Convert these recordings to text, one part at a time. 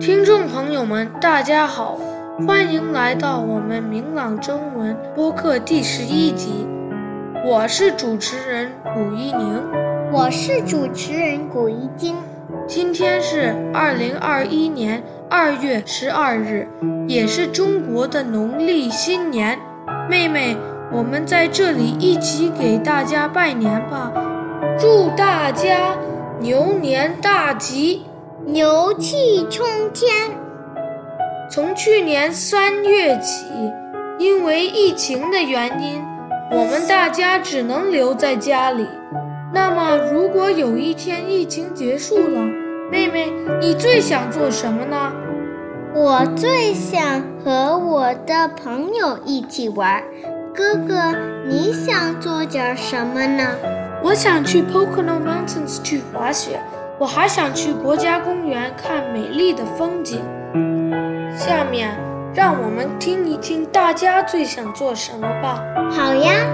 听众朋友们，大家好，欢迎来到我们明朗中文播客第十一集。我是主持人古一宁，我是主持人古一金。今天是二零二一年二月十二日，也是中国的农历新年。妹妹，我们在这里一起给大家拜年吧，祝大家牛年大吉！牛气冲天！从去年三月起，因为疫情的原因，我们大家只能留在家里。那么，如果有一天疫情结束了，妹妹，你最想做什么呢？我最想和我的朋友一起玩。哥哥，你想做点什么呢？我想去 Pocono Mountains 去滑雪。我还想去国家公园看美丽的风景。下面，让我们听一听大家最想做什么吧。好呀，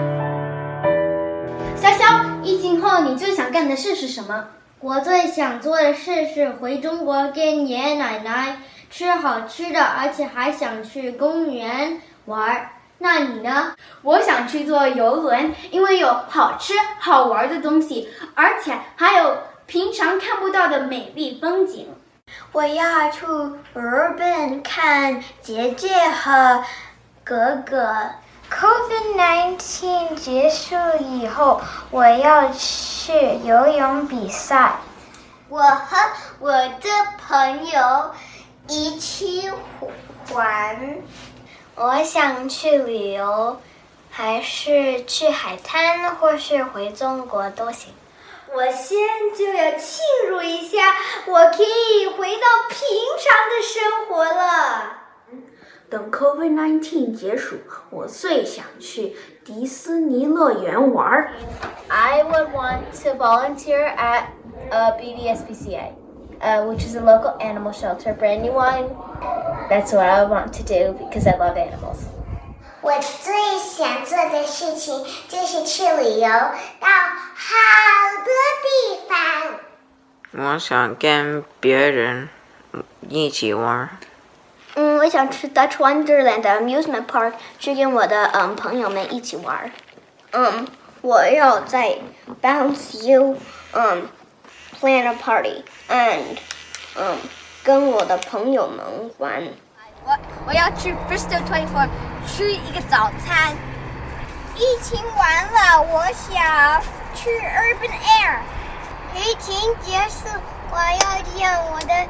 潇潇，疫情后你最想干的事是什么？我最想做的事是回中国跟爷爷奶奶吃好吃的，而且还想去公园玩。那你呢？我想去坐游轮，因为有好吃好玩的东西，而且还有。平常看不到的美丽风景，我要去日本看姐姐和哥哥。COVID-19 结束以后，我要去游泳比赛。我和我的朋友一起玩。我想去旅游，还是去海滩，或是回中国都行。我现在就要庆祝一下，我可以回到平常的生活了。等 COVID-19 结束，我最想去迪士尼乐园玩。I would want to volunteer at a BBSPCA, uh, which is a local animal shelter for anyone. That's what I want to do because I love animals. 我最想做的事情就是去旅游到好多地方。我想跟别人一起玩。嗯，我想去 Dutch Wonderland amusement park，去跟我的嗯朋友们一起玩。嗯，我要在 Bounce You 嗯 plan a party and 嗯跟我的朋友们玩。我我要去 Bristol Twenty Four 吃一个早餐。疫情完了，我想去 Urban Air。疫情结束，我要见我的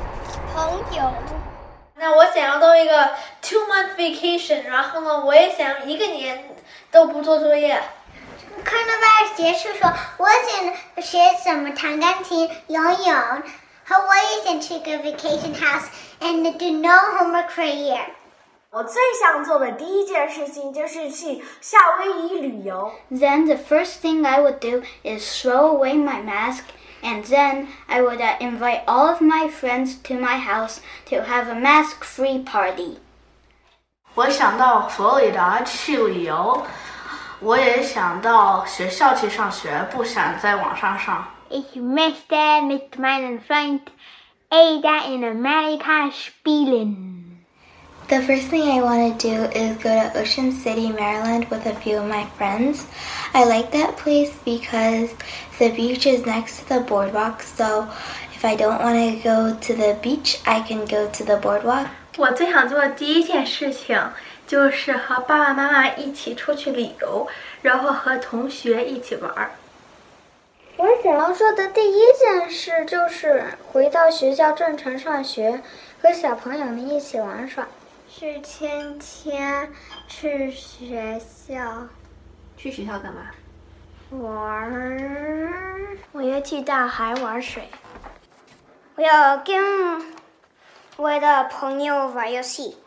朋友。那我想要到一个 two month vacation，然后呢，我也想一个年都不做作业。Coronavirus 结束说，我想学怎么弹钢琴、游泳。和我也想去个 vacation house and do no homework for a year。我最想做的第一件事情就是去夏威夷旅游。Then the first thing I would do is throw away my mask, and then I would uh, invite all of my friends to my house to have a mask-free party. 我想到佛罗里达去旅游，我也想到学校去上学，不想在网上上。Ich möchte mit meinen Freund Ada in Amerika spielen. The first thing I want to do is go to Ocean City, Maryland with a few of my friends. I like that place because the beach is next to the boardwalk, so if I don't want to go to the beach, I can go to the boardwalk. 我最想做的第一件事情就是和爸爸妈妈一起出去旅游，然后和同学一起玩。我想要做的第一件事就是回到学校正常上学，和小朋友们一起玩耍。 是天天去学校。去学校干嘛？玩儿。我要去大海玩水。我要跟我的朋友玩游戏。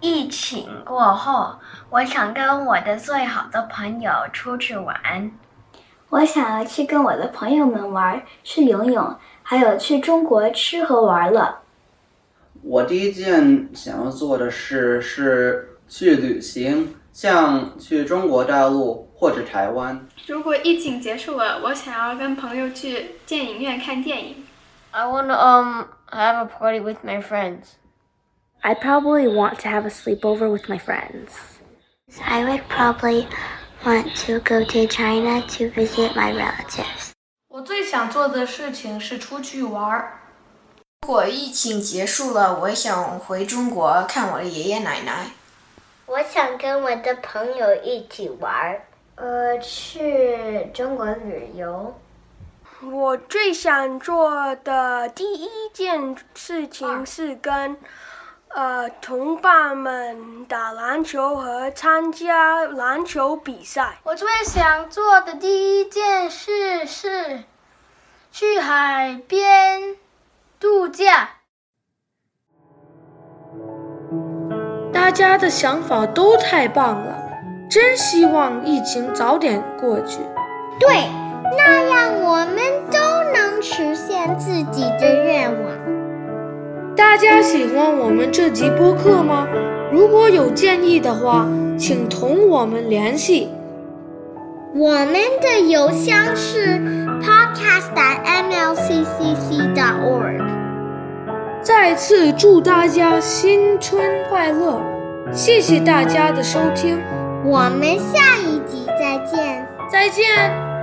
疫情过后，我想跟我的最好的朋友出去玩。我想要去跟我的朋友们玩，去游泳，还有去中国吃喝玩乐。我第一件想要做的事是去旅行，像去中国大陆或者台湾。如果疫情结束了，我想要跟朋友去电影院看电影。I want to um have a party with my friends. I probably want to have a sleepover with my friends. I would probably want to go to China to visit my relatives. 我最想做的事情是出去玩儿。如果疫情结束了，我想回中国看我的爷爷奶奶。我想跟我的朋友一起玩，呃，去中国旅游。我最想做的第一件事情是跟呃同伴们打篮球和参加篮球比赛。我最想做的第一件事是去海边度假。大家的想法都太棒了，真希望疫情早点过去。对，那样我们都能实现自己的愿望。大家喜欢我们这集播客吗？如果有建议的话，请同我们联系。我们的邮箱是 podcast@mlccc.org。再次祝大家新春快乐！谢谢大家的收听，我们下一集再见。再见。